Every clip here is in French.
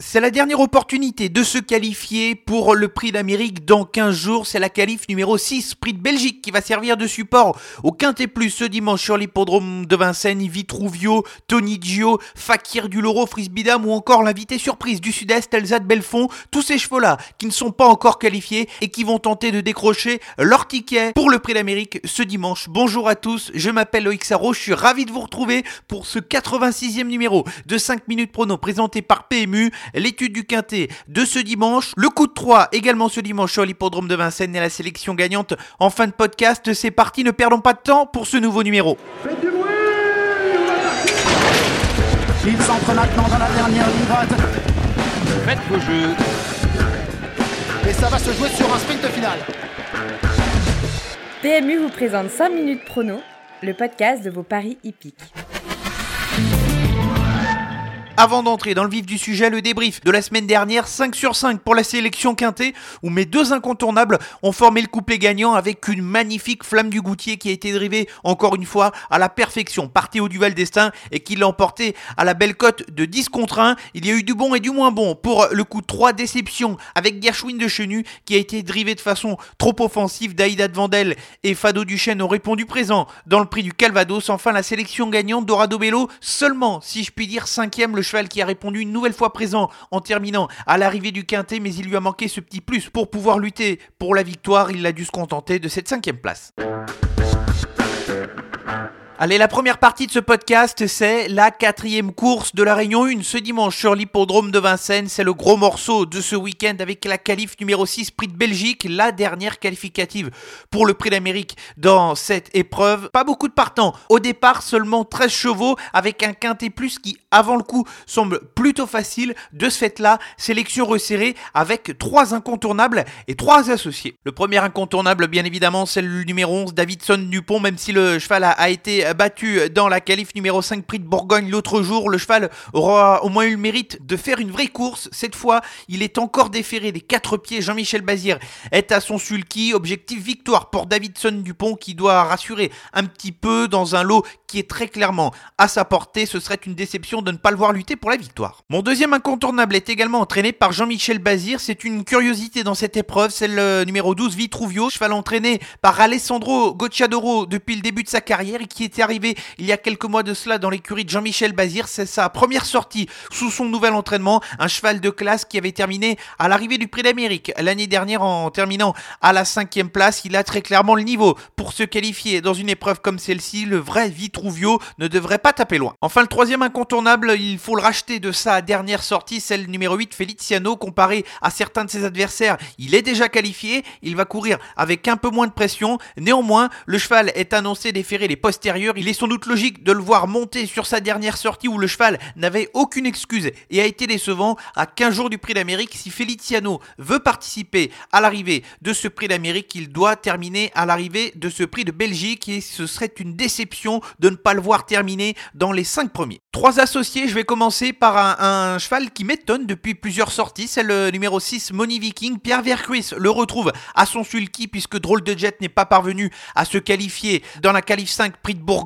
C'est la dernière opportunité de se qualifier pour le prix d'Amérique dans 15 jours. C'est la qualif numéro 6, prix de Belgique, qui va servir de support au Quintet Plus ce dimanche sur l'hippodrome de Vincennes. Vitruvio, Tony Gio, Fakir du Loro, Frisbidam ou encore l'invité surprise du Sud-Est, Elsa de Belfond. Tous ces chevaux-là qui ne sont pas encore qualifiés et qui vont tenter de décrocher leur ticket pour le prix d'Amérique ce dimanche. Bonjour à tous, je m'appelle Loïc Sarro, je suis ravi de vous retrouver pour ce 86e numéro de 5 minutes prono présenté par PMU l'étude du quintet de ce dimanche, le coup de 3 également ce dimanche sur l'hippodrome de Vincennes et la sélection gagnante en fin de podcast. C'est parti, ne perdons pas de temps pour ce nouveau numéro. Faites du bruit Il s'entre maintenant dans la dernière ligne droite. Faites vos jeux. Et ça va se jouer sur un sprint final. PMU vous présente 5 minutes prono, le podcast de vos paris hippiques. Avant d'entrer dans le vif du sujet, le débrief de la semaine dernière, 5 sur 5 pour la sélection quintée, où mes deux incontournables ont formé le couplet gagnant avec une magnifique flamme du goutier qui a été drivée encore une fois à la perfection par Théo Duval Destin et qui l'a emporté à la belle cote de 10 contre 1. Il y a eu du bon et du moins bon pour le coup de 3 déceptions avec Gershwin de Chenu qui a été drivé de façon trop offensive. Daïda de Vandel et Fado Duchesne ont répondu présent dans le prix du Calvados. Enfin, la sélection gagnante Dorado Bello, seulement, si je puis dire, cinquième le cheval qui a répondu une nouvelle fois présent en terminant à l'arrivée du quintet, mais il lui a manqué ce petit plus pour pouvoir lutter pour la victoire. Il a dû se contenter de cette cinquième place. Allez, la première partie de ce podcast, c'est la quatrième course de la Réunion 1 ce dimanche sur l'hippodrome de Vincennes. C'est le gros morceau de ce week-end avec la qualif numéro 6 Prix de Belgique, la dernière qualificative pour le Prix d'Amérique dans cette épreuve. Pas beaucoup de partants. Au départ, seulement 13 chevaux avec un quintet plus qui, avant le coup, semble plutôt facile. De ce fait-là, sélection resserrée avec trois incontournables et trois associés. Le premier incontournable, bien évidemment, c'est le numéro 11, Davidson Dupont, même si le cheval a été battu dans la qualif numéro 5 prix de Bourgogne l'autre jour. Le cheval aura au moins eu le mérite de faire une vraie course. Cette fois, il est encore déféré des quatre pieds. Jean-Michel Bazir est à son sulky. Objectif victoire pour Davidson Dupont qui doit rassurer un petit peu dans un lot qui est très clairement à sa portée. Ce serait une déception de ne pas le voir lutter pour la victoire. Mon deuxième incontournable est également entraîné par Jean-Michel Bazir. C'est une curiosité dans cette épreuve. C'est le numéro 12 Vitruvio, cheval entraîné par Alessandro Gocciadoro depuis le début de sa carrière et qui arrivé il y a quelques mois de cela dans l'écurie de Jean-Michel Bazir. C'est sa première sortie sous son nouvel entraînement. Un cheval de classe qui avait terminé à l'arrivée du Prix d'Amérique l'année dernière en terminant à la cinquième place. Il a très clairement le niveau pour se qualifier dans une épreuve comme celle-ci. Le vrai Vitruvio ne devrait pas taper loin. Enfin, le troisième incontournable, il faut le racheter de sa dernière sortie, celle numéro 8, Feliciano. Comparé à certains de ses adversaires, il est déjà qualifié. Il va courir avec un peu moins de pression. Néanmoins, le cheval est annoncé déférer les postérieurs. Il est sans doute logique de le voir monter sur sa dernière sortie où le cheval n'avait aucune excuse et a été décevant à 15 jours du Prix d'Amérique. Si Feliciano veut participer à l'arrivée de ce Prix d'Amérique, il doit terminer à l'arrivée de ce Prix de Belgique et ce serait une déception de ne pas le voir terminer dans les 5 premiers. Trois associés, je vais commencer par un, cheval qui m'étonne depuis plusieurs sorties, c'est le numéro 6 Money Viking. Pierre Vercruis le retrouve à son sulky puisque Drôle de Jet n'est pas parvenu à se qualifier dans la qualif 5 Prix de Bourgogne.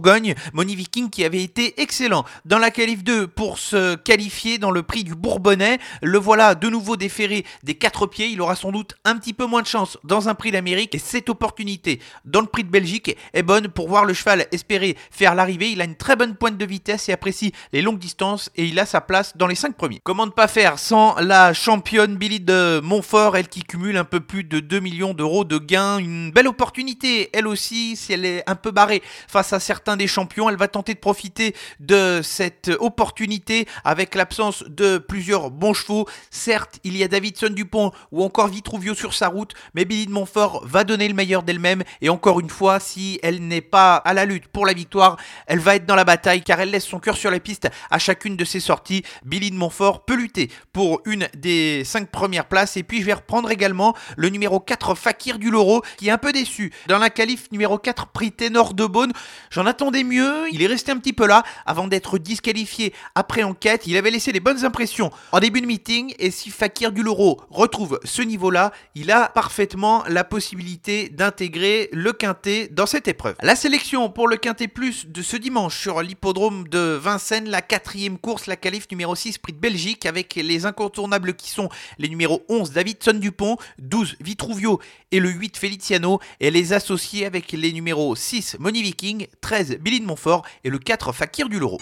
Money Viking qui avait été excellent dans la qualif 2 pour se qualifier dans le Prix du Bourbonnais. Le voilà de nouveau déféré des quatre pieds. Il aura sans doute un petit peu moins de chance dans un Prix d'Amérique et cette opportunité dans le Prix de Belgique est bonne pour voir le cheval espérer faire l'arrivée. Il a une très bonne pointe de vitesse et apprécie les longues distances et il a sa place dans les 5 premiers. Comment ne pas faire sans la championne Billy de Montfort, elle qui cumule un peu plus de 2 millions d'euros de gains. Une belle opportunité, elle aussi, si elle est un peu barrée face à certains des champions, elle va tenter de profiter de cette opportunité avec l'absence de plusieurs bons chevaux. Certes, il y a Davidson Dupont ou encore Vitruvio sur sa route, mais Billy de Montfort va donner le meilleur d'elle-même et encore une fois, si elle n'est pas à la lutte pour la victoire, elle va être dans la bataille car elle laisse son cœur sur la piste à chacune de ses sorties. Billy de Montfort peut lutter pour une des 5 premières places et puis je vais reprendre également le numéro 4 Fakir du Loro qui est un peu déçu dans la qualif numéro 4 prix Ténor de Beaune. J'en s'en attendait mieux, il est resté un petit peu là avant d'être disqualifié après enquête. Il avait laissé des bonnes impressions en début de meeting et si Fakir Duloro retrouve ce niveau-là, il a parfaitement la possibilité d'intégrer le quintet dans cette épreuve. La sélection pour le quintet plus de ce dimanche sur l'hippodrome de Vincennes, la quatrième course, la qualif numéro 6 Prix de Belgique avec les incontournables qui sont les numéros 11 Davidson Dupont, 12 Vitruvio et le 8 Feliciano et les associés avec les numéros 6 Moni Viking, 13 Billy de Montfort et le 4 Fakir du Loro.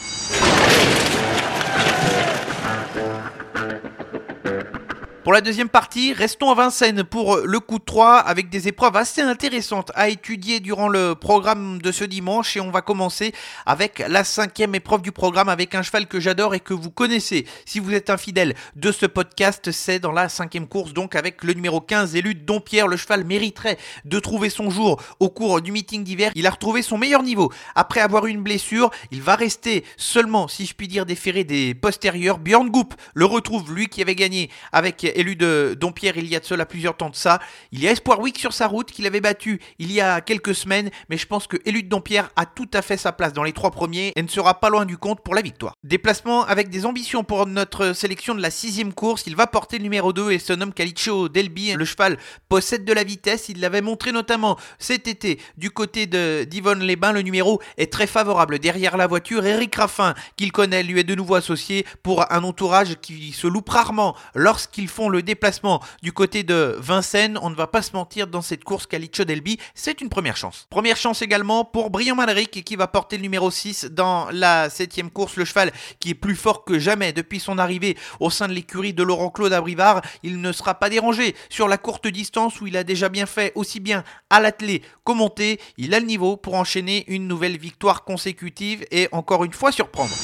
Pour la deuxième partie, restons à Vincennes pour le coup de 3 avec des épreuves assez intéressantes à étudier durant le programme de ce dimanche et on va commencer avec la cinquième épreuve du programme avec un cheval que j'adore et que vous connaissez. Si vous êtes un fidèle de ce podcast, c'est dans la cinquième course donc avec le numéro 15 élu Dompierre. Le cheval mériterait de trouver son jour au cours du meeting d'hiver. Il a retrouvé son meilleur niveau. Après avoir eu une blessure, il va rester seulement, si je puis dire, déféré des postérieurs. Björn Goop le retrouve, lui qui avait gagné avec élu de Dompierre il y a de cela plusieurs temps de ça. Il y a Espoir Week sur sa route qu'il avait battu il y a quelques semaines, mais je pense que élu de Dompierre a tout à fait sa place dans les trois premiers et ne sera pas loin du compte pour la victoire. Déplacement avec des ambitions pour notre sélection de la sixième course, il va porter le numéro 2 et se nomme Calicio Delby. Le cheval possède de la vitesse, il l'avait montré notamment cet été du côté de d'Yvonne les Le numéro est très favorable derrière la voiture. Eric Raffin, qu'il connaît, lui est de nouveau associé pour un entourage qui se loupe rarement lorsqu'ils le déplacement du côté de Vincennes. On ne va pas se mentir dans cette course Calicio Delby, c'est une première chance. Première chance également pour Brian Malric qui va porter le numéro 6 dans la septième course. Le cheval qui est plus fort que jamais depuis son arrivée au sein de l'écurie de Laurent Claude Abrivard. Il ne sera pas dérangé sur la courte distance où il a déjà bien fait aussi bien à l'attelé qu'au monté. Il a le niveau pour enchaîner une nouvelle victoire consécutive et encore une fois surprendre.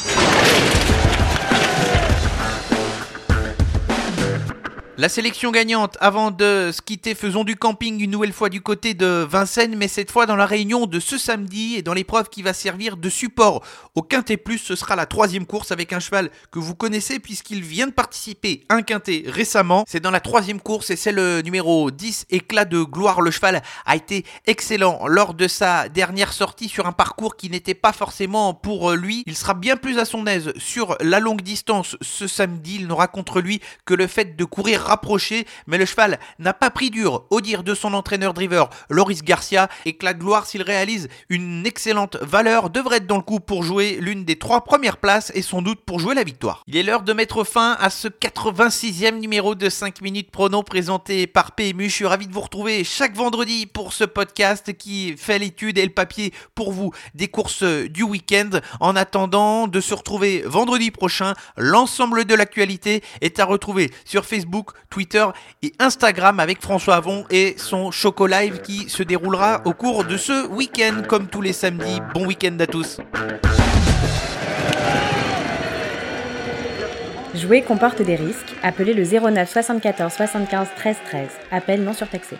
La sélection gagnante, avant de se quitter, faisons du camping une nouvelle fois du côté de Vincennes, mais cette fois dans la réunion de ce samedi et dans l'épreuve qui va servir de support au Quintet Plus. Ce sera la troisième course avec un cheval que vous connaissez puisqu'il vient de participer à un Quintet récemment. C'est dans la troisième course et c'est le numéro 10, Éclat de gloire. Le cheval a été excellent lors de sa dernière sortie sur un parcours qui n'était pas forcément pour lui. Il sera bien plus à son aise sur la longue distance ce samedi. Il n'aura contre lui que le fait de courir rapproché, mais le cheval n'a pas pris dur, au dire de son entraîneur driver Loris Garcia, et que la gloire, s'il réalise une excellente valeur, devrait être dans le coup pour jouer l'une des trois premières places et sans doute pour jouer la victoire. Il est l'heure de mettre fin à ce 86e numéro de 5 minutes prono présenté par PMU. Je suis ravi de vous retrouver chaque vendredi pour ce podcast qui fait l'étude et le papier pour vous des courses du week-end. En attendant de se retrouver vendredi prochain, l'ensemble de l'actualité est à retrouver sur Facebook, Twitter et Instagram avec François Avon et son Choco Live qui se déroulera au cours de ce week-end comme tous les samedis. Bon week-end à tous. Jouer comporte des risques. Appelez le 09 74 75 13 13. Appel non surtaxé.